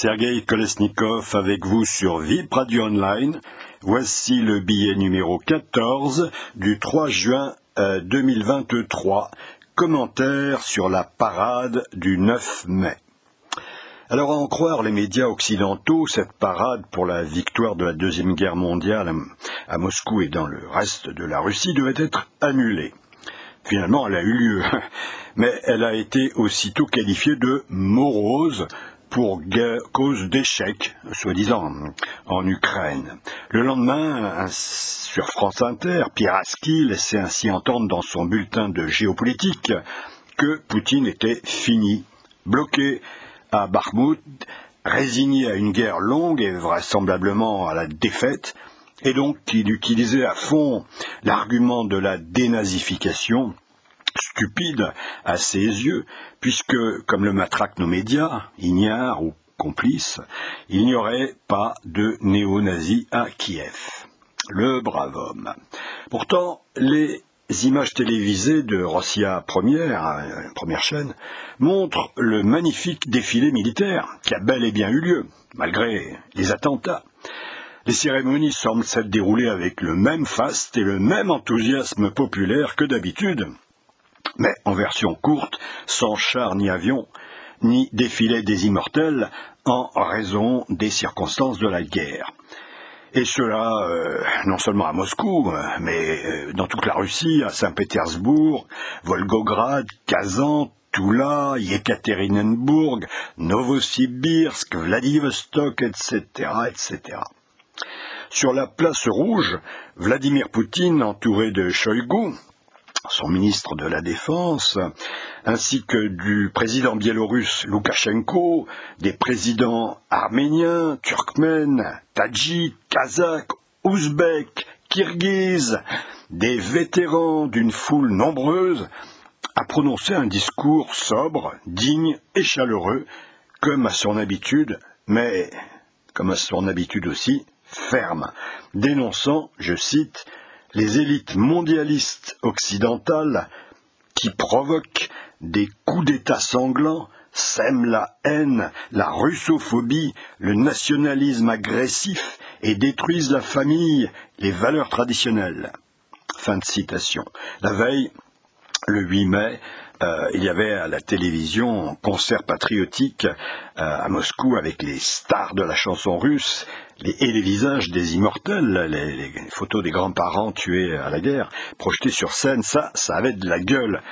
Sergei Kolesnikov avec vous sur VIP Radio Online. Voici le billet numéro 14 du 3 juin 2023. Euh, Commentaire sur la parade du 9 mai. Alors à en croire les médias occidentaux, cette parade pour la victoire de la Deuxième Guerre mondiale à Moscou et dans le reste de la Russie devait être annulée. Finalement, elle a eu lieu, mais elle a été aussitôt qualifiée de morose pour cause d'échec, soi-disant, en Ukraine. Le lendemain, sur France Inter, Pierre Aski laissait ainsi entendre dans son bulletin de géopolitique que Poutine était fini, bloqué à Bakhmut, résigné à une guerre longue et vraisemblablement à la défaite, et donc qu'il utilisait à fond l'argument de la dénazification, stupide à ses yeux, puisque, comme le matraquent nos médias, ignares ou complices, il n'y aurait pas de néo-nazis à Kiev. Le brave homme. Pourtant, les images télévisées de Rossia Première, euh, première chaîne, montrent le magnifique défilé militaire qui a bel et bien eu lieu, malgré les attentats. Les cérémonies semblent s'être déroulées avec le même faste et le même enthousiasme populaire que d'habitude mais en version courte, sans char ni avion, ni défilé des immortels, en raison des circonstances de la guerre. Et cela, euh, non seulement à Moscou, mais euh, dans toute la Russie, à Saint-Pétersbourg, Volgograd, Kazan, Tula, Yekaterinenburg, Novosibirsk, Vladivostok, etc., etc. Sur la place rouge, Vladimir Poutine, entouré de Shoigu, son ministre de la Défense, ainsi que du président biélorusse Loukachenko, des présidents arméniens, turkmènes, tadjiks, kazakhs, ouzbeks, kirghizes, des vétérans d'une foule nombreuse, a prononcé un discours sobre, digne et chaleureux, comme à son habitude, mais comme à son habitude aussi, ferme, dénonçant, je cite, les élites mondialistes occidentales qui provoquent des coups d'État sanglants, sèment la haine, la russophobie, le nationalisme agressif et détruisent la famille, les valeurs traditionnelles. Fin de citation. La veille, le 8 mai, euh, il y avait à la télévision un concert patriotique euh, à Moscou avec les stars de la chanson russe et les visages des immortels, les, photos des grands-parents tués à la guerre, projetées sur scène, ça, ça avait de la gueule.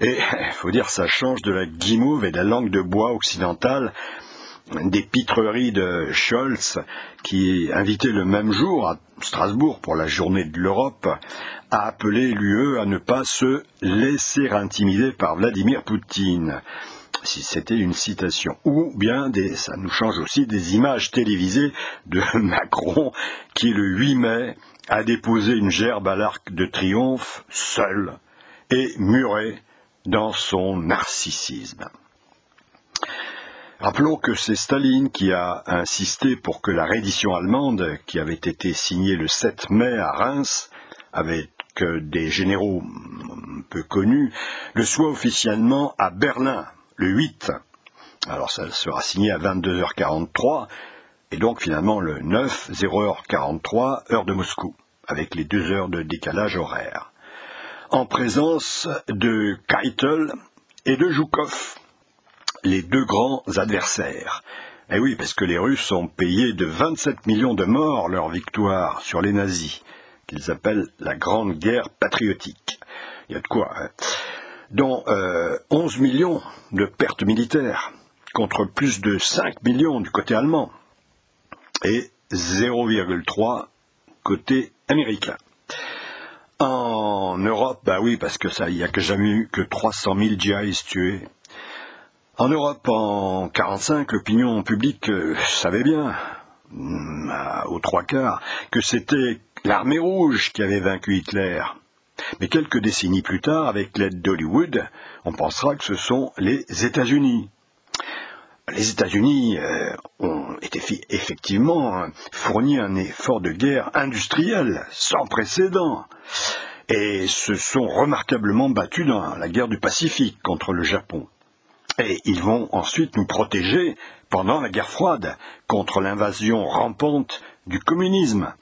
Et faut dire, ça change de la guimauve et de la langue de bois occidentale, des pitreries de Scholz, qui invitait le même jour à Strasbourg pour la journée de l'Europe, a appelé l'UE à ne pas se laisser intimider par Vladimir Poutine si c'était une citation, ou bien des, ça nous change aussi des images télévisées de Macron qui le 8 mai a déposé une gerbe à l'arc de triomphe seul et muré dans son narcissisme. Rappelons que c'est Staline qui a insisté pour que la reddition allemande, qui avait été signée le 7 mai à Reims, avec des généraux peu connus, le soit officiellement à Berlin le 8. Alors ça sera signé à 22h43 et donc finalement le 9, 0h43, heure de Moscou, avec les deux heures de décalage horaire. En présence de Keitel et de Zhukov, les deux grands adversaires. Eh oui, parce que les Russes ont payé de 27 millions de morts leur victoire sur les nazis, qu'ils appellent la Grande Guerre patriotique. Il y a de quoi. Hein dont 11 euh, millions de pertes militaires, contre plus de 5 millions du côté allemand, et 0,3 côté américain. En Europe, bah oui, parce que ça, il n'y a que jamais eu que 300 000 djihadistes tués. En Europe, en 1945, l'opinion publique euh, savait bien, mm, aux trois quarts, que c'était l'armée rouge qui avait vaincu Hitler. Mais quelques décennies plus tard, avec l'aide d'Hollywood, on pensera que ce sont les États-Unis. Les États-Unis euh, ont effectivement fourni un effort de guerre industriel sans précédent et se sont remarquablement battus dans la guerre du Pacifique contre le Japon. Et ils vont ensuite nous protéger pendant la guerre froide contre l'invasion rampante du communisme,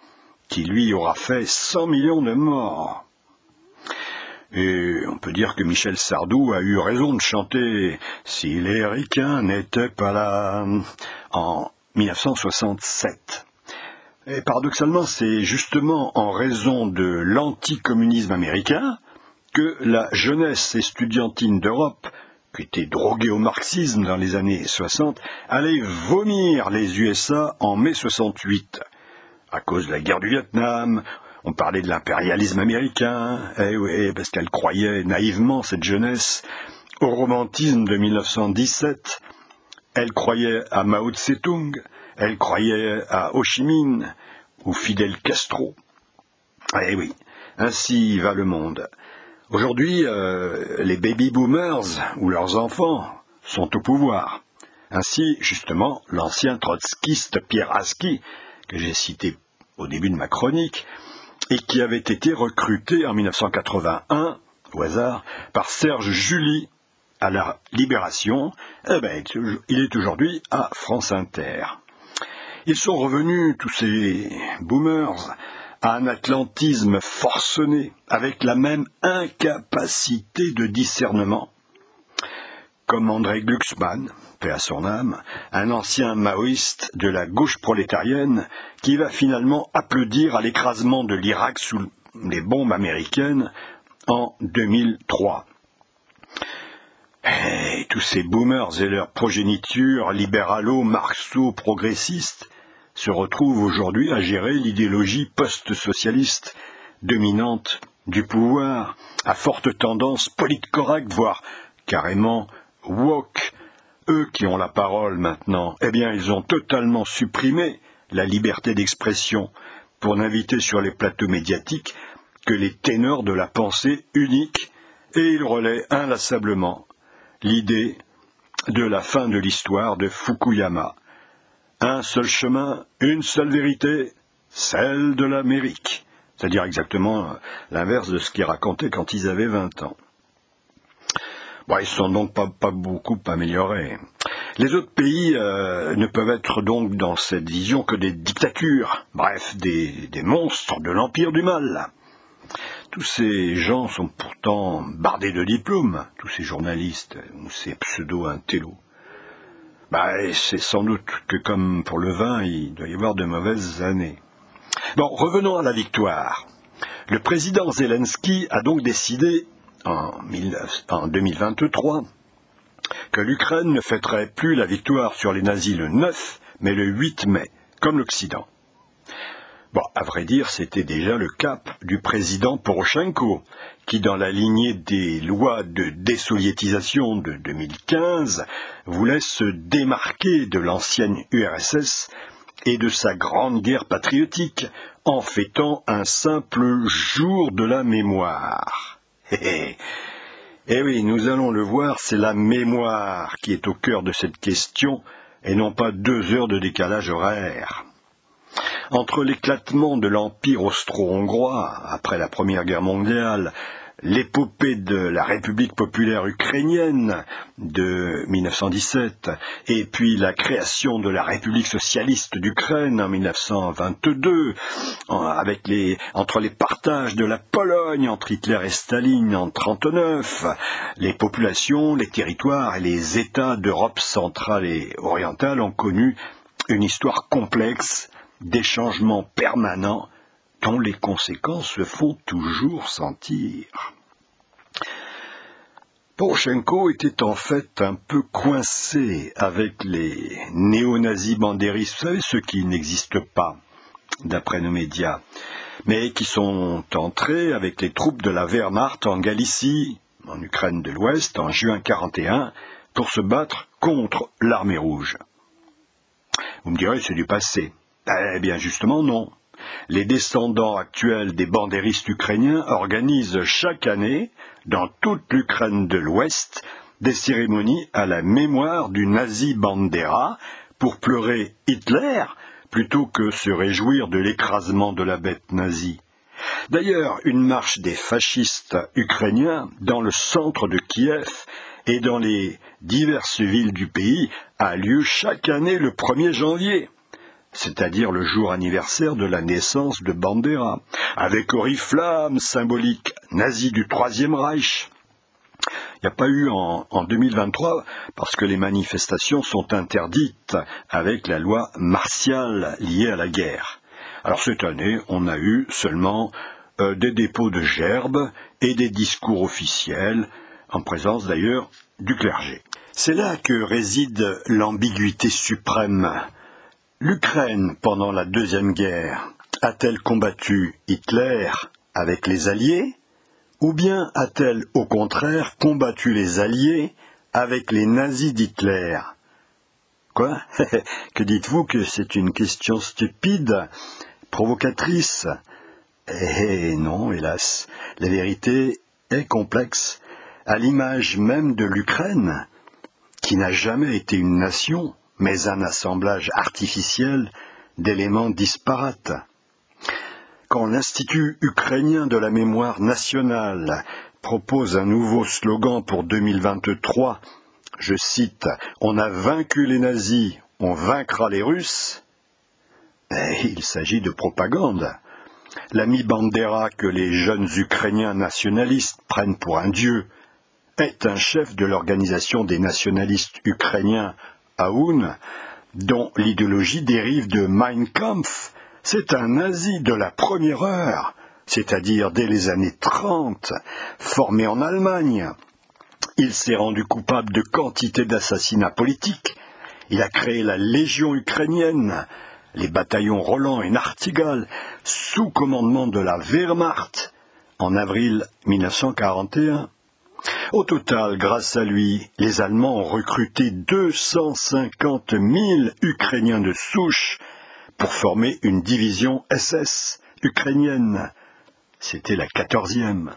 qui lui aura fait 100 millions de morts. Et on peut dire que Michel Sardou a eu raison de chanter Si les ricains n'étaient pas là en 1967. Et paradoxalement, c'est justement en raison de l'anticommunisme américain que la jeunesse estudiantine d'Europe, qui était droguée au marxisme dans les années 60, allait vomir les USA en mai 68. À cause de la guerre du Vietnam, on parlait de l'impérialisme américain, eh oui, parce qu'elle croyait naïvement, cette jeunesse, au romantisme de 1917. Elle croyait à Mao Tse-tung, elle croyait à Ho Chi Minh ou Fidel Castro. Eh oui, ainsi va le monde. Aujourd'hui, euh, les baby boomers ou leurs enfants sont au pouvoir. Ainsi, justement, l'ancien trotskiste Pierre Aski, que j'ai cité au début de ma chronique, et qui avait été recruté en 1981, au hasard, par Serge Julie à la Libération, eh ben, il est aujourd'hui à France Inter. Ils sont revenus, tous ces boomers, à un atlantisme forcené, avec la même incapacité de discernement. Comme André Glucksmann, à son âme, un ancien maoïste de la gauche prolétarienne qui va finalement applaudir à l'écrasement de l'Irak sous les bombes américaines en 2003. Et tous ces boomers et leurs progénitures libéralo, marxo, progressistes se retrouvent aujourd'hui à gérer l'idéologie post-socialiste dominante du pouvoir, à forte tendance politcorrecte, voire carrément woke, eux qui ont la parole maintenant, eh bien, ils ont totalement supprimé la liberté d'expression pour n'inviter sur les plateaux médiatiques que les ténors de la pensée unique, et ils relaient inlassablement l'idée de la fin de l'histoire de Fukuyama. Un seul chemin, une seule vérité, celle de l'Amérique. C'est-à-dire exactement l'inverse de ce qu'ils racontaient quand ils avaient 20 ans. Bon, ils sont donc pas, beaucoup améliorés. Les autres pays euh, ne peuvent être donc dans cette vision que des dictatures, bref, des, des monstres de l'empire du mal. Tous ces gens sont pourtant bardés de diplômes, tous ces journalistes ou ces pseudo-intellos. Bah, c'est sans doute que comme pour le vin, il doit y avoir de mauvaises années. Bon, revenons à la victoire. Le président Zelensky a donc décidé en, 2023 que l'Ukraine ne fêterait plus la victoire sur les nazis le 9, mais le 8 mai, comme l'Occident. Bon, à vrai dire, c'était déjà le cap du président Poroshenko, qui, dans la lignée des lois de désoviétisation de 2015, voulait se démarquer de l'ancienne URSS et de sa grande guerre patriotique en fêtant un simple jour de la mémoire. Eh, oui, nous allons le voir, c'est la mémoire qui est au cœur de cette question, et non pas deux heures de décalage horaire. Entre l'éclatement de l'Empire austro-hongrois après la Première Guerre mondiale l'épopée de la République populaire ukrainienne de 1917 et puis la création de la République socialiste d'Ukraine en 1922 avec les, entre les partages de la Pologne entre Hitler et Staline en 1939, les populations, les territoires et les États d'Europe centrale et orientale ont connu une histoire complexe des changements permanents dont les conséquences se font toujours sentir. Poroshenko était en fait un peu coincé avec les néo-nazis bandéristes, ceux qui n'existent pas, d'après nos médias, mais qui sont entrés avec les troupes de la Wehrmacht en Galicie, en Ukraine de l'Ouest, en juin 41, pour se battre contre l'armée rouge. Vous me direz, c'est du passé. Eh bien, justement, non. Les descendants actuels des bandéristes ukrainiens organisent chaque année, dans toute l'Ukraine de l'Ouest, des cérémonies à la mémoire du nazi Bandera pour pleurer Hitler plutôt que se réjouir de l'écrasement de la bête nazie. D'ailleurs, une marche des fascistes ukrainiens dans le centre de Kiev et dans les diverses villes du pays a lieu chaque année le 1er janvier c'est-à-dire le jour anniversaire de la naissance de Bandera, avec oriflamme symbolique nazi du Troisième Reich. Il n'y a pas eu en, en, 2023 parce que les manifestations sont interdites avec la loi martiale liée à la guerre. Alors cette année, on a eu seulement euh, des dépôts de gerbes et des discours officiels, en présence d'ailleurs du clergé. C'est là que réside l'ambiguïté suprême L'Ukraine, pendant la Deuxième Guerre, a-t-elle combattu Hitler avec les Alliés ou bien a-t-elle au contraire combattu les Alliés avec les nazis d'Hitler? Quoi? Que dites-vous que c'est une question stupide, provocatrice? Eh non, hélas, la vérité est complexe, à l'image même de l'Ukraine, qui n'a jamais été une nation, mais un assemblage artificiel d'éléments disparates. Quand l'Institut ukrainien de la mémoire nationale propose un nouveau slogan pour 2023, je cite, On a vaincu les nazis, on vaincra les Russes, eh, il s'agit de propagande. L'ami Bandera que les jeunes Ukrainiens nationalistes prennent pour un dieu est un chef de l'organisation des nationalistes ukrainiens Aoun, dont l'idéologie dérive de Mein Kampf, c'est un nazi de la première heure, c'est-à-dire dès les années 30, formé en Allemagne. Il s'est rendu coupable de quantité d'assassinats politiques. Il a créé la Légion ukrainienne, les bataillons Roland et Nartigal, sous commandement de la Wehrmacht, en avril 1941. Au total, grâce à lui, les Allemands ont recruté 250 000 Ukrainiens de souche pour former une division SS ukrainienne. C'était la quatorzième.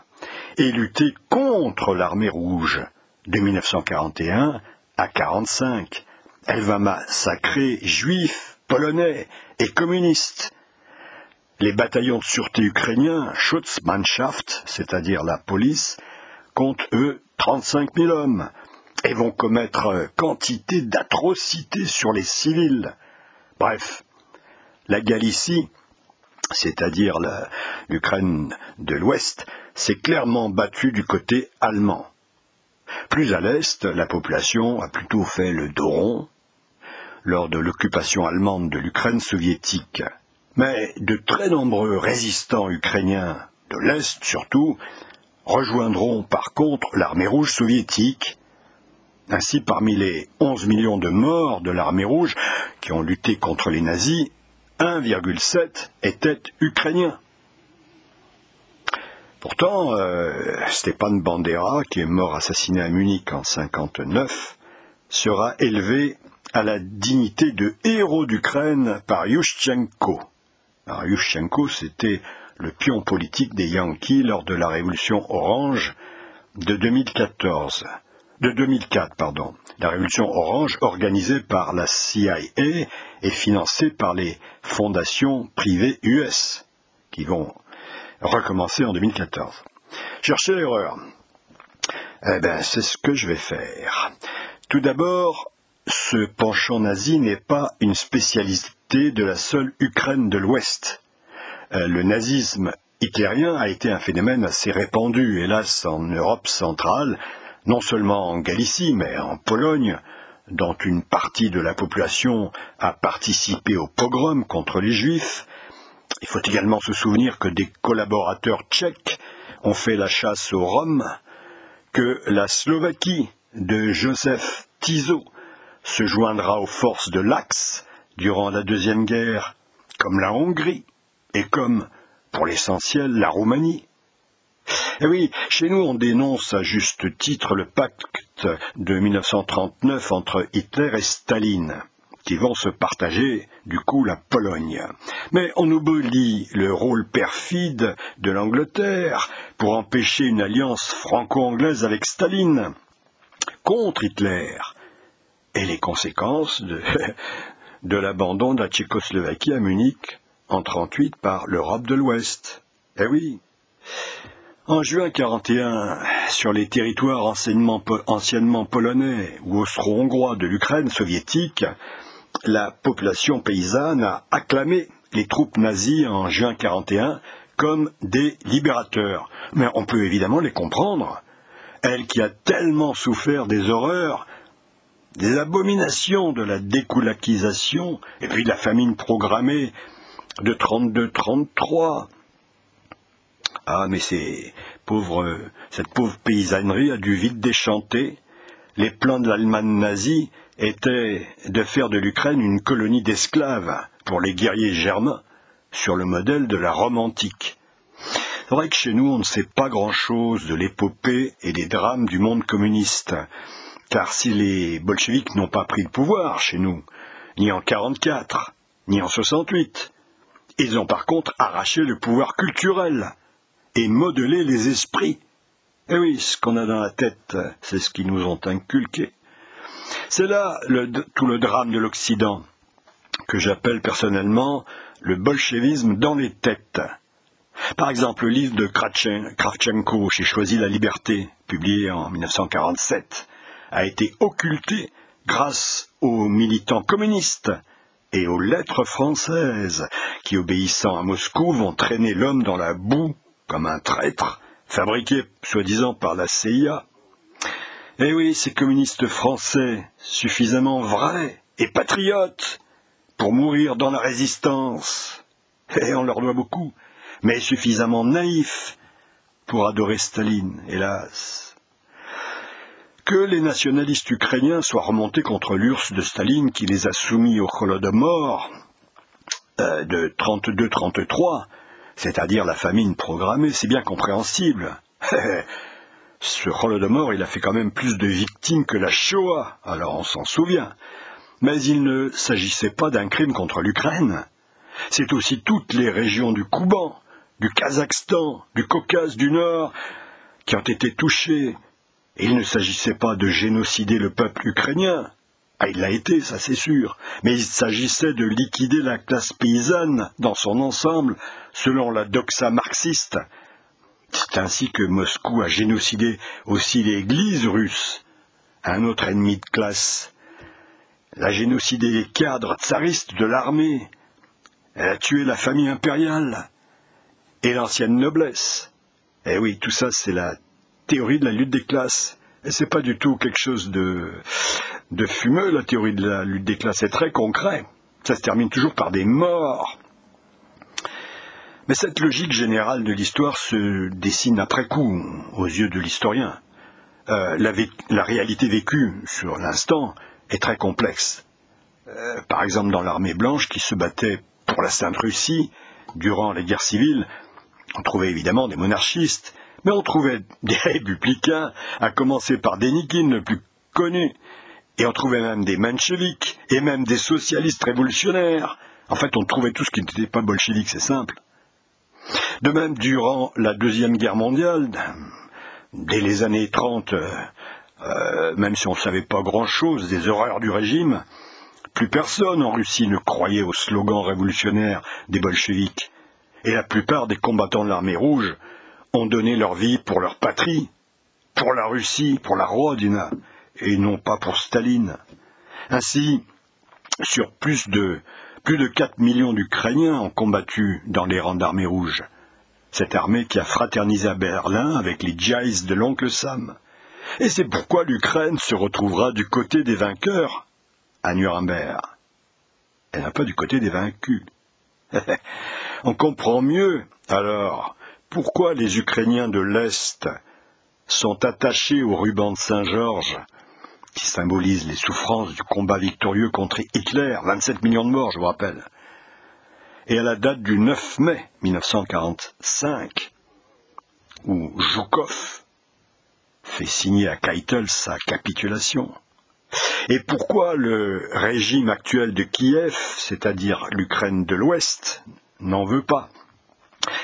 Et lutter contre l'armée rouge de 1941 à 1945. Elle va massacrer juifs, polonais et communistes. Les bataillons de sûreté ukrainiens, Schutzmannschaft, c'est-à-dire la police, comptent, eux, 35 000 hommes et vont commettre quantité d'atrocités sur les civils. Bref, la Galicie, c'est-à-dire l'Ukraine de l'Ouest, s'est clairement battue du côté allemand. Plus à l'est, la population a plutôt fait le dos rond lors de l'occupation allemande de l'Ukraine soviétique. Mais de très nombreux résistants ukrainiens, de l'Est surtout, rejoindront par contre l'armée rouge soviétique. Ainsi, parmi les 11 millions de morts de l'armée rouge qui ont lutté contre les nazis, 1,7 étaient ukrainiens. Pourtant, euh, Stepan Bandera, qui est mort assassiné à Munich en 59, sera élevé à la dignité de héros d'Ukraine par Yushchenko. Alors, Yushchenko, c'était le pion politique des Yankees lors de la révolution orange de 2014. De 2004, pardon. La révolution orange organisée par la CIA et financée par les fondations privées US qui vont recommencer en 2014. Cherchez l'erreur. Eh bien, c'est ce que je vais faire. Tout d'abord, ce penchant nazi n'est pas une spécialité de la seule Ukraine de l'Ouest. Euh, le nazisme hitlérien a été un phénomène assez répandu, hélas, en Europe centrale, non seulement en Galicie, mais en Pologne, dont une partie de la population a participé au pogrom contre les Juifs. Il faut également se souvenir que des collaborateurs tchèques ont fait la chasse aux Roms, que la Slovaquie de Joseph Tiso se joindra aux forces de l'Axe durant la Deuxième Guerre, comme la Hongrie, et comme, pour l'essentiel, la Roumanie. Eh oui, chez nous on dénonce à juste titre le pacte de 1939 entre Hitler et Staline, qui vont se partager du coup la Pologne. Mais on oublie le rôle perfide de l'Angleterre pour empêcher une alliance franco-anglaise avec Staline contre Hitler et les conséquences de, de l'abandon de la Tchécoslovaquie à Munich en 38 par l'Europe de l'Ouest. Eh oui. En juin 41, sur les territoires anciennement polonais ou austro-hongrois de l'Ukraine soviétique, la population paysanne a acclamé les troupes nazies en juin 41 comme des libérateurs. Mais on peut évidemment les comprendre. Elle qui a tellement souffert des horreurs, des abominations de la découlakisation et puis de la famine programmée de 32-33. Ah, mais c'est pauvre, cette pauvre paysannerie a dû vite déchanter. Les plans de l'Allemagne nazie étaient de faire de l'Ukraine une colonie d'esclaves pour les guerriers germains, sur le modèle de la Rome antique. C'est vrai que chez nous, on ne sait pas grand-chose de l'épopée et des drames du monde communiste, car si les bolcheviks n'ont pas pris le pouvoir chez nous, ni en 44, ni en 68, ils ont par contre arraché le pouvoir culturel et modelé les esprits. Et oui, ce qu'on a dans la tête, c'est ce qu'ils nous ont inculqué. C'est là tout le drame de l'Occident, que j'appelle personnellement le bolchevisme dans les têtes. Par exemple, le livre de Kravchenko chez Choisi la liberté, publié en 1947, a été occulté grâce aux militants communistes et aux lettres françaises qui, obéissant à Moscou, vont traîner l'homme dans la boue comme un traître, fabriqué soi-disant par la CIA. Eh oui, ces communistes français, suffisamment vrais et patriotes, pour mourir dans la résistance. Et on leur doit beaucoup, mais suffisamment naïfs pour adorer Staline, hélas. Que les nationalistes ukrainiens soient remontés contre l'URSS de Staline qui les a soumis au Holodomor euh, de 32-33, c'est-à-dire la famine programmée, c'est bien compréhensible. Ce Holodomor, il a fait quand même plus de victimes que la Shoah, alors on s'en souvient. Mais il ne s'agissait pas d'un crime contre l'Ukraine. C'est aussi toutes les régions du Kouban, du Kazakhstan, du Caucase du Nord qui ont été touchées. Il ne s'agissait pas de génocider le peuple ukrainien. Ah, il l'a été, ça c'est sûr. Mais il s'agissait de liquider la classe paysanne dans son ensemble, selon la doxa marxiste. C'est ainsi que Moscou a génocidé aussi l'Église russe, un autre ennemi de classe. Elle a génocidé les cadres tsaristes de l'armée. Elle a tué la famille impériale et l'ancienne noblesse. Eh oui, tout ça, c'est la théorie de la lutte des classes. Et c'est pas du tout quelque chose de, fumeux, la théorie de la lutte des classes. C'est très concret. Ça se termine toujours par des morts. Mais cette logique générale de l'histoire se dessine après coup, aux yeux de l'historien. Euh, la, la, réalité vécue sur l'instant est très complexe. Euh, par exemple, dans l'armée blanche qui se battait pour la Sainte Russie durant les guerres civiles, on trouvait évidemment des monarchistes, mais on trouvait des républicains, à commencer par Denikin, le plus connu, et on trouvait même des mencheviks, et même des socialistes révolutionnaires. En fait, on trouvait tout ce qui n'était pas bolchevique, c'est simple. De même, durant la Deuxième Guerre mondiale, dès les années 30, euh, même si on ne savait pas grand-chose des horreurs du régime, plus personne en Russie ne croyait aux slogans révolutionnaires des bolcheviks, et la plupart des combattants de l'armée rouge ont donné leur vie pour leur patrie, pour la Russie, pour la Rodina, et non pas pour Staline. Ainsi, sur plus de plus de 4 millions d'Ukrainiens ont combattu dans les rangs d'armée rouge. Cette armée qui a fraternisé à Berlin avec les Jais de l'oncle Sam. Et c'est pourquoi l'Ukraine se retrouvera du côté des vainqueurs à Nuremberg. Elle n'a pas du côté des vaincus. On comprend mieux, alors, pourquoi les Ukrainiens de l'Est sont attachés au ruban de Saint-Georges, qui symbolise les souffrances du combat victorieux contre Hitler, 27 millions de morts, je vous rappelle. Et à la date du 9 mai 1945, où Zhukov fait signer à Keitel sa capitulation. Et pourquoi le régime actuel de Kiev, c'est-à-dire l'Ukraine de l'Ouest, n'en veut pas?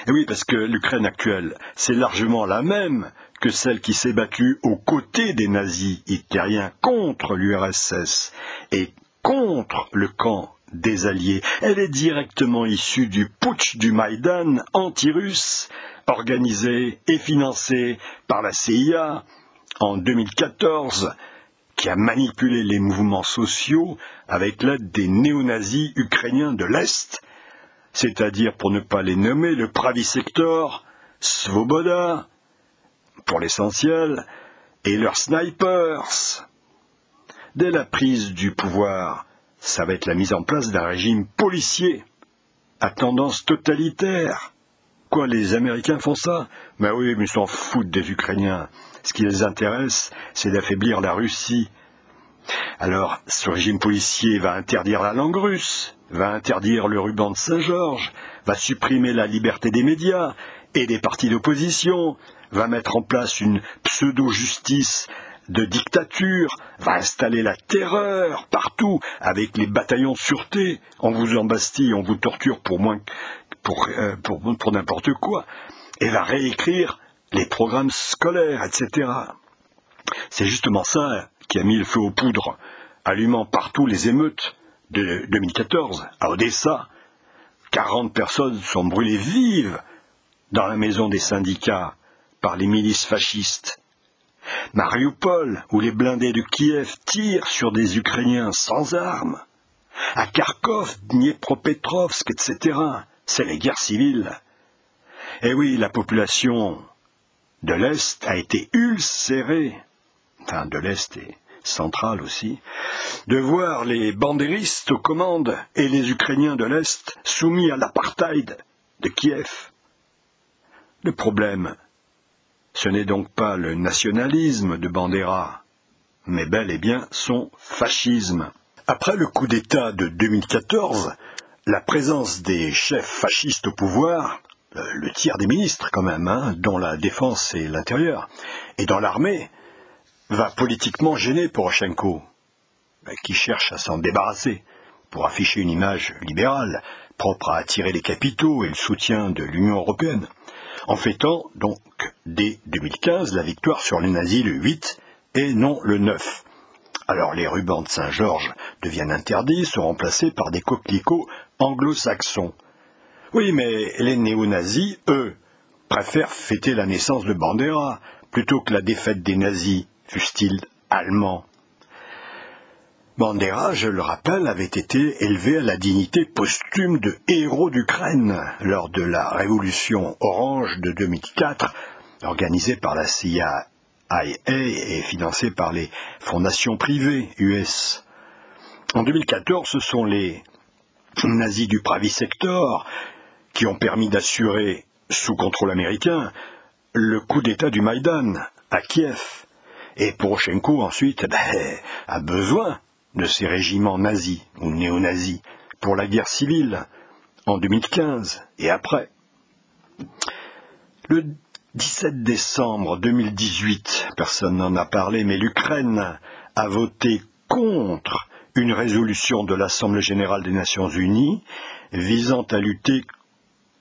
Et oui, parce que l'Ukraine actuelle, c'est largement la même que celle qui s'est battue aux côtés des nazis hitlériens contre l'URSS et contre le camp des Alliés. Elle est directement issue du putsch du Maïdan anti-russe organisé et financé par la CIA en 2014, qui a manipulé les mouvements sociaux avec l'aide des néo-nazis ukrainiens de l'Est, c'est-à-dire, pour ne pas les nommer, le Pravi Sector, Svoboda, pour l'essentiel, et leurs snipers. Dès la prise du pouvoir, ça va être la mise en place d'un régime policier à tendance totalitaire. Quoi, les Américains font ça? Ben oui, mais ils s'en foutent des Ukrainiens. Ce qui les intéresse, c'est d'affaiblir la Russie. Alors, ce régime policier va interdire la langue russe, va interdire le ruban de Saint-Georges, va supprimer la liberté des médias et des partis d'opposition, va mettre en place une pseudo-justice de dictature, va installer la terreur partout avec les bataillons de sûreté. On vous embastille, on vous torture pour moins euh, pour n'importe quoi, et va réécrire les programmes scolaires, etc. C'est justement ça qui a mis le feu aux poudres, allumant partout les émeutes de 2014 à Odessa. 40 personnes sont brûlées vives dans la maison des syndicats par les milices fascistes. Mariupol, où les blindés de Kiev tirent sur des Ukrainiens sans armes. À Kharkov, Dniepropetrovsk, etc. C'est les guerres civiles. Eh oui, la population de l'Est a été ulcérée, enfin de l'Est et centrale aussi, de voir les bandéristes aux commandes et les Ukrainiens de l'Est soumis à l'apartheid de Kiev. Le problème, ce n'est donc pas le nationalisme de Bandera, mais bel et bien son fascisme. Après le coup d'État de 2014, la présence des chefs fascistes au pouvoir, euh, le tiers des ministres quand même, hein, dont la défense et l'intérieur, et dans l'armée, va politiquement gêner Poroshenko, qui cherche à s'en débarrasser pour afficher une image libérale, propre à attirer les capitaux et le soutien de l'Union européenne en fêtant donc dès 2015 la victoire sur les nazis le 8 et non le 9. Alors les rubans de Saint-Georges deviennent interdits, sont remplacés par des coquelicots anglo-saxons. Oui, mais les néo-nazis, eux, préfèrent fêter la naissance de Bandera plutôt que la défaite des nazis, fussent-ils allemands. Bandera, je le rappelle, avait été élevé à la dignité posthume de héros d'Ukraine lors de la révolution orange de 2004, organisée par la CIA et financée par les fondations privées US. En 2014, ce sont les nazis du Pravi Sector qui ont permis d'assurer, sous contrôle américain, le coup d'État du Maïdan à Kiev. Et Poroshenko, ensuite, ben, a besoin de ces régiments nazis ou néo-nazis pour la guerre civile en 2015 et après. Le 17 décembre 2018, personne n'en a parlé, mais l'Ukraine a voté contre une résolution de l'Assemblée générale des Nations unies visant à lutter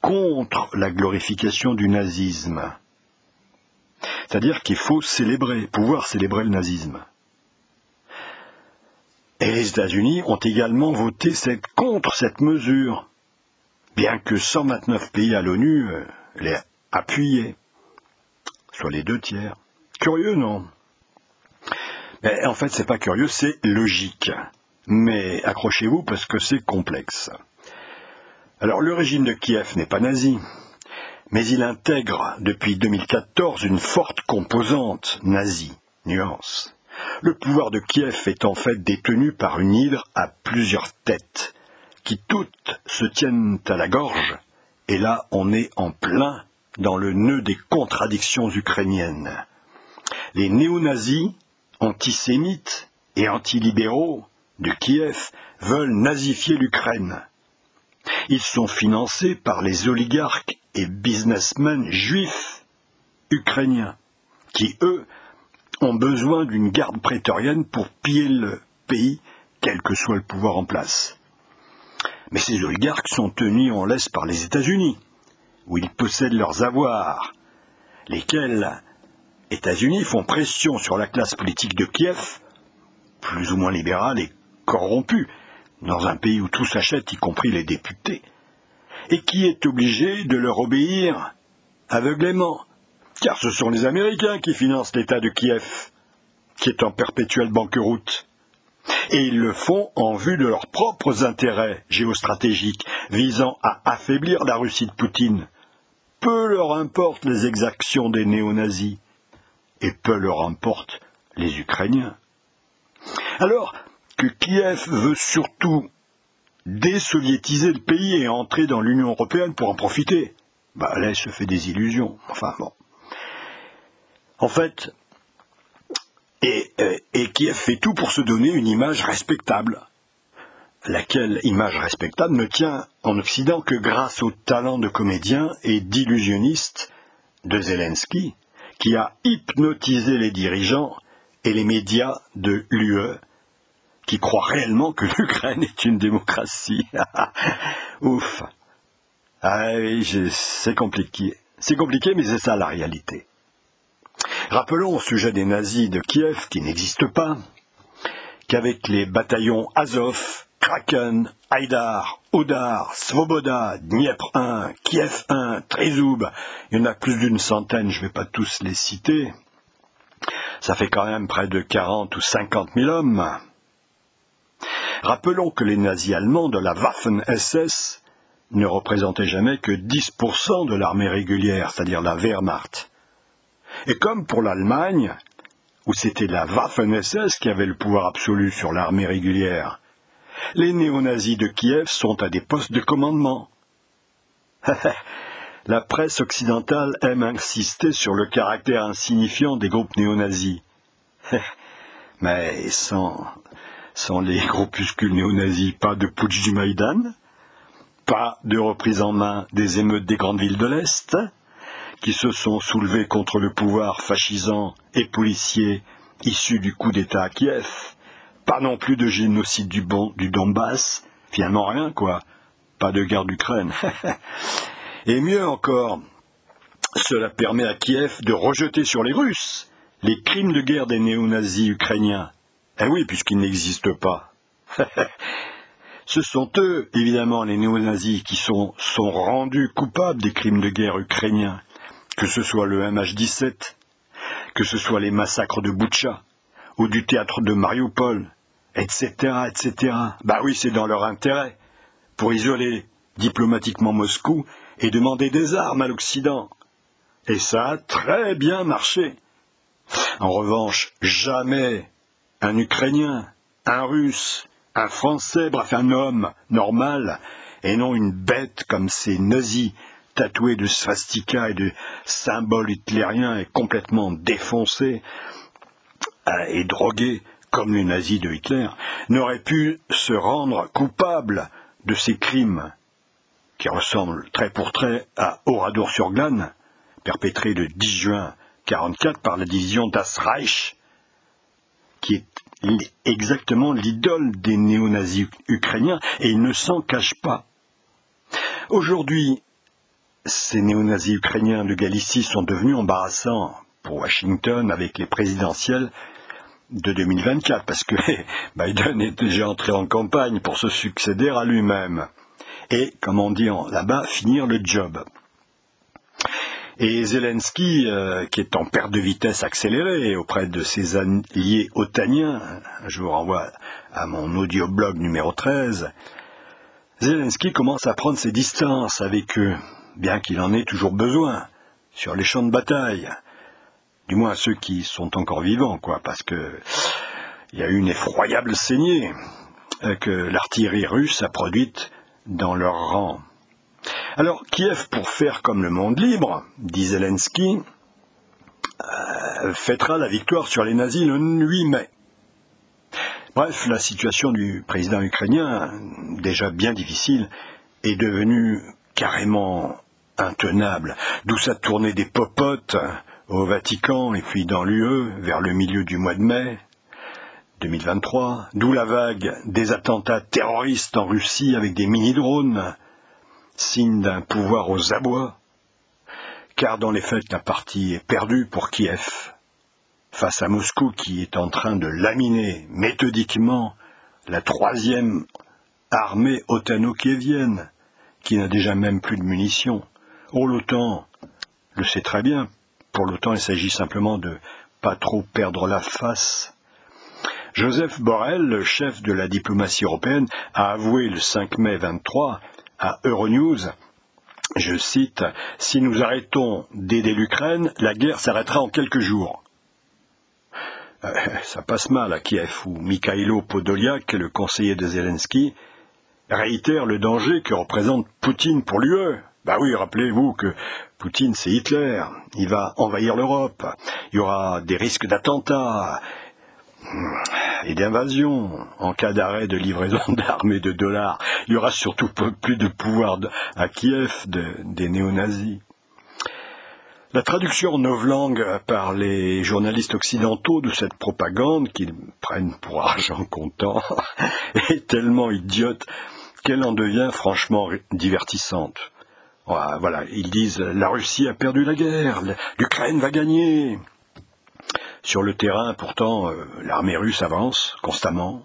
contre la glorification du nazisme. C'est-à-dire qu'il faut célébrer, pouvoir célébrer le nazisme. Et les États-Unis ont également voté contre cette mesure, bien que 129 pays à l'ONU euh, l'aient appuyé, soit les deux tiers. Curieux, non? Mais En fait, c'est pas curieux, c'est logique. Mais accrochez-vous parce que c'est complexe. Alors, le régime de Kiev n'est pas nazi, mais il intègre depuis 2014 une forte composante nazie. Nuance. Le pouvoir de Kiev est en fait détenu par une hydre à plusieurs têtes, qui toutes se tiennent à la gorge, et là on est en plein dans le nœud des contradictions ukrainiennes. Les néo-nazis, antisémites et antilibéraux de Kiev veulent nazifier l'Ukraine. Ils sont financés par les oligarques et businessmen juifs ukrainiens, qui, eux, ont besoin d'une garde prétorienne pour piller le pays, quel que soit le pouvoir en place. Mais ces oligarques sont tenus en laisse par les États-Unis, où ils possèdent leurs avoirs, lesquels États-Unis font pression sur la classe politique de Kiev, plus ou moins libérale et corrompue, dans un pays où tout s'achète, y compris les députés, et qui est obligé de leur obéir aveuglément, car ce sont les Américains qui financent l'État de Kiev, qui est en perpétuelle banqueroute. Et ils le font en vue de leurs propres intérêts géostratégiques visant à affaiblir la Russie de Poutine. Peu leur importent les exactions des néo-nazis, et peu leur importent les Ukrainiens. Alors Kiev veut surtout désoviétiser le pays et entrer dans l'Union européenne pour en profiter, bah là, il se fait des illusions. Enfin bon. En fait, euh, et Kiev fait tout pour se donner une image respectable, laquelle image respectable ne tient en Occident que grâce au talent de comédien et d'illusionniste de Zelensky, qui a hypnotisé les dirigeants et les médias de l'UE, qui croient réellement que l'Ukraine est une démocratie. Ouf. Ah oui, c'est compliqué. C'est compliqué, mais c'est ça la réalité. Rappelons au sujet des nazis de Kiev, qui n'existent pas, qu'avec les bataillons Azov, Kraken, Haïdar, Odar, Svoboda, Dniepr 1, Kiev 1, Trezoub, il y en a plus d'une centaine, je ne vais pas tous les citer, ça fait quand même près de 40 ou 50 000 hommes. Rappelons que les nazis allemands de la Waffen-SS ne représentaient jamais que 10% de l'armée régulière, c'est-à-dire la Wehrmacht. Et comme pour l'Allemagne, où c'était la Waffen-SS qui avait le pouvoir absolu sur l'armée régulière, les néo-nazis de Kiev sont à des postes de commandement. la presse occidentale aime insister sur le caractère insignifiant des groupes néo-nazis. Mais sans, sans les groupuscules néo-nazis, pas de putsch du Maïdan, pas de reprise en main des émeutes des grandes villes de l'Est, qui se sont soulevés contre le pouvoir fascisant et policier issu du coup d'État à Kiev, pas non plus de génocide du, bon, du Donbass, finalement rien quoi, pas de guerre d'Ukraine. et mieux encore, cela permet à Kiev de rejeter sur les Russes les crimes de guerre des néo-nazis ukrainiens. Eh oui, puisqu'ils n'existent pas. Ce sont eux, évidemment, les néo-nazis, qui sont, sont rendus coupables des crimes de guerre ukrainiens que ce soit le MH17, que ce soit les massacres de Boutcha, ou du théâtre de Mariupol, etc., etc. Bah oui, c'est dans leur intérêt, pour isoler diplomatiquement Moscou et demander des armes à l'Occident. Et ça a très bien marché. En revanche, jamais un Ukrainien, un Russe, un Français, bref un homme normal, et non une bête comme ces nazis tatoué de swastika et de symboles hitlériens et complètement défoncé euh, et drogué comme les nazis de Hitler, n'aurait pu se rendre coupable de ces crimes qui ressemblent trait pour trait à Oradour-sur-Glane, perpétré le 10 juin 1944 par la division Das Reich, qui est exactement l'idole des néo-nazis ukrainiens, et il ne s'en cache pas. Aujourd'hui, ces néo-nazis ukrainiens de Galicie sont devenus embarrassants pour Washington avec les présidentielles de 2024, parce que Biden est déjà entré en campagne pour se succéder à lui-même. Et, comme on dit là-bas, finir le job. Et Zelensky, euh, qui est en perte de vitesse accélérée auprès de ses alliés otaniens, je vous renvoie à mon audioblog numéro 13, Zelensky commence à prendre ses distances avec eux bien qu'il en ait toujours besoin, sur les champs de bataille. Du moins ceux qui sont encore vivants, quoi, parce que il y a eu une effroyable saignée euh, que l'artillerie russe a produite dans leur rang. Alors Kiev, pour faire comme le monde libre, dit Zelensky, euh, fêtera la victoire sur les nazis le 8 mai. Bref, la situation du président ukrainien, déjà bien difficile, est devenue carrément intenable, d'où sa tournée des popotes au Vatican et puis dans l'UE vers le milieu du mois de mai 2023, d'où la vague des attentats terroristes en Russie avec des mini-drones, signe d'un pouvoir aux abois, car dans les faits la partie est perdue pour Kiev, face à Moscou qui est en train de laminer méthodiquement la troisième armée otano-kievienne, qui n'a déjà même plus de munitions Oh, l'OTAN le sait très bien. Pour l'OTAN, il s'agit simplement de pas trop perdre la face. Joseph Borrell, le chef de la diplomatie européenne, a avoué le 5 mai 23 à Euronews je cite, Si nous arrêtons d'aider l'Ukraine, la guerre s'arrêtera en quelques jours. Euh, ça passe mal à Kiev, où Mikhailo Podolyak, le conseiller de Zelensky, réitère le danger que représente Poutine pour l'UE. Bah oui, rappelez-vous que Poutine, c'est Hitler. Il va envahir l'Europe. Il y aura des risques d'attentats et d'invasion en cas d'arrêt de livraison d'armes et de dollars. Il y aura surtout plus de pouvoir à Kiev des néo-nazis. La traduction en novlangue par les journalistes occidentaux de cette propagande qu'ils prennent pour argent comptant est tellement idiote qu'elle en devient franchement divertissante. Voilà, ils disent la Russie a perdu la guerre, l'Ukraine va gagner. Sur le terrain, pourtant, euh, l'armée russe avance constamment.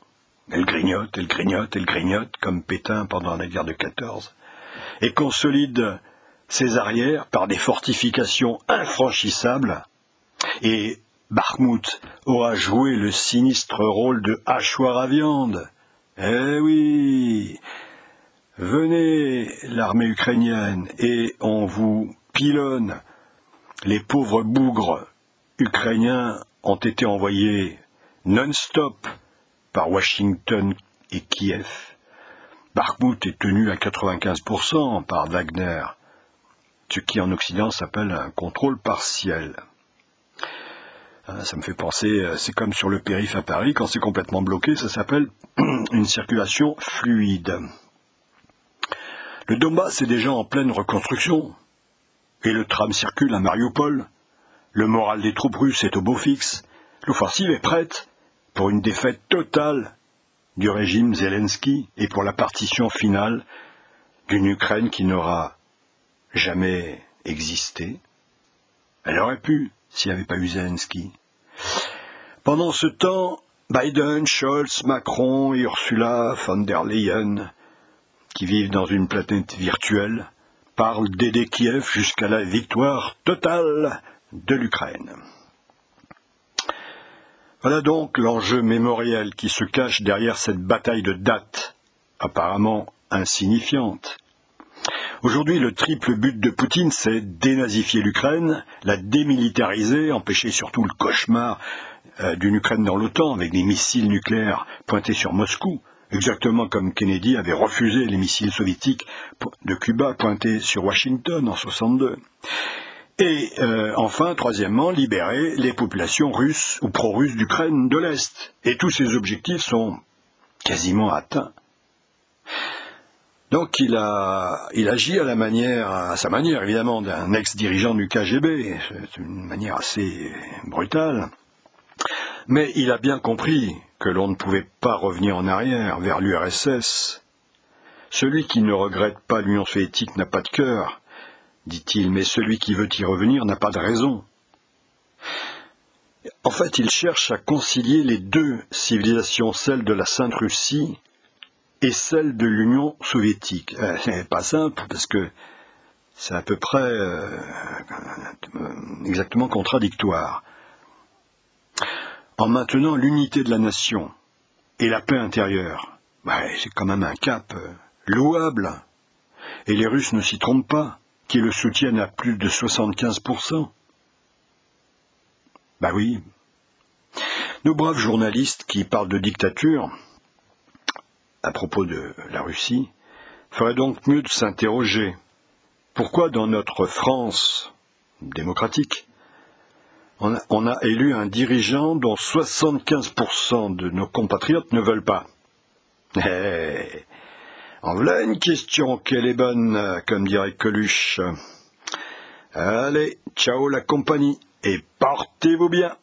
Elle grignote, elle grignote, elle grignote, comme Pétain pendant la guerre de 14, et consolide ses arrières par des fortifications infranchissables, et Bakhmut aura joué le sinistre rôle de hachoir à viande. Eh oui Venez, l'armée ukrainienne, et on vous pilonne. Les pauvres bougres ukrainiens ont été envoyés non-stop par Washington et Kiev. Bakhmut est tenu à 95% par Wagner ce qui en Occident s'appelle un contrôle partiel. Hein, ça me fait penser, euh, c'est comme sur le périph' à Paris, quand c'est complètement bloqué, ça s'appelle une circulation fluide. Le Donbass est déjà en pleine reconstruction, et le tram circule à Mariupol. Le moral des troupes russes est au beau fixe. L'offensive est prête pour une défaite totale du régime Zelensky et pour la partition finale d'une Ukraine qui n'aura jamais existé. Elle aurait pu s'il n'y avait pas eu Zelensky. Pendant ce temps, Biden, Scholz, Macron Ursula von der Leyen, qui vivent dans une planète virtuelle, parlent d'aider Kiev jusqu'à la victoire totale de l'Ukraine. Voilà donc l'enjeu mémoriel qui se cache derrière cette bataille de date, apparemment insignifiante, Aujourd'hui, le triple but de Poutine, c'est dénazifier l'Ukraine, la démilitariser, empêcher surtout le cauchemar euh, d'une Ukraine dans l'OTAN avec des missiles nucléaires pointés sur Moscou, exactement comme Kennedy avait refusé les missiles soviétiques de Cuba pointés sur Washington en 62. Et euh, enfin, troisièmement, libérer les populations russes ou pro-russes d'Ukraine de l'Est. Et tous ces objectifs sont quasiment atteints. Donc il a, il agit à la manière, à sa manière évidemment, d'un ex-dirigeant du KGB. C'est une manière assez brutale. Mais il a bien compris que l'on ne pouvait pas revenir en arrière vers l'URSS. Celui qui ne regrette pas l'Union soviétique n'a pas de cœur, dit-il, mais celui qui veut y revenir n'a pas de raison. En fait, il cherche à concilier les deux civilisations, celle de la Sainte Russie et celle de l'Union soviétique. Euh, pas simple parce que c'est à peu près euh, exactement contradictoire. En maintenant l'unité de la nation et la paix intérieure, c'est quand même un cap euh, louable. Et les Russes ne s'y trompent pas, qui le soutiennent à plus de 75%. Bah oui. Nos braves journalistes qui parlent de dictature, à propos de la Russie, ferait donc mieux de s'interroger. Pourquoi dans notre France démocratique, on a, élu un dirigeant dont 75% de nos compatriotes ne veulent pas? Eh, en voilà une question qu'elle est bonne, comme dirait Coluche. Allez, ciao la compagnie, et portez-vous bien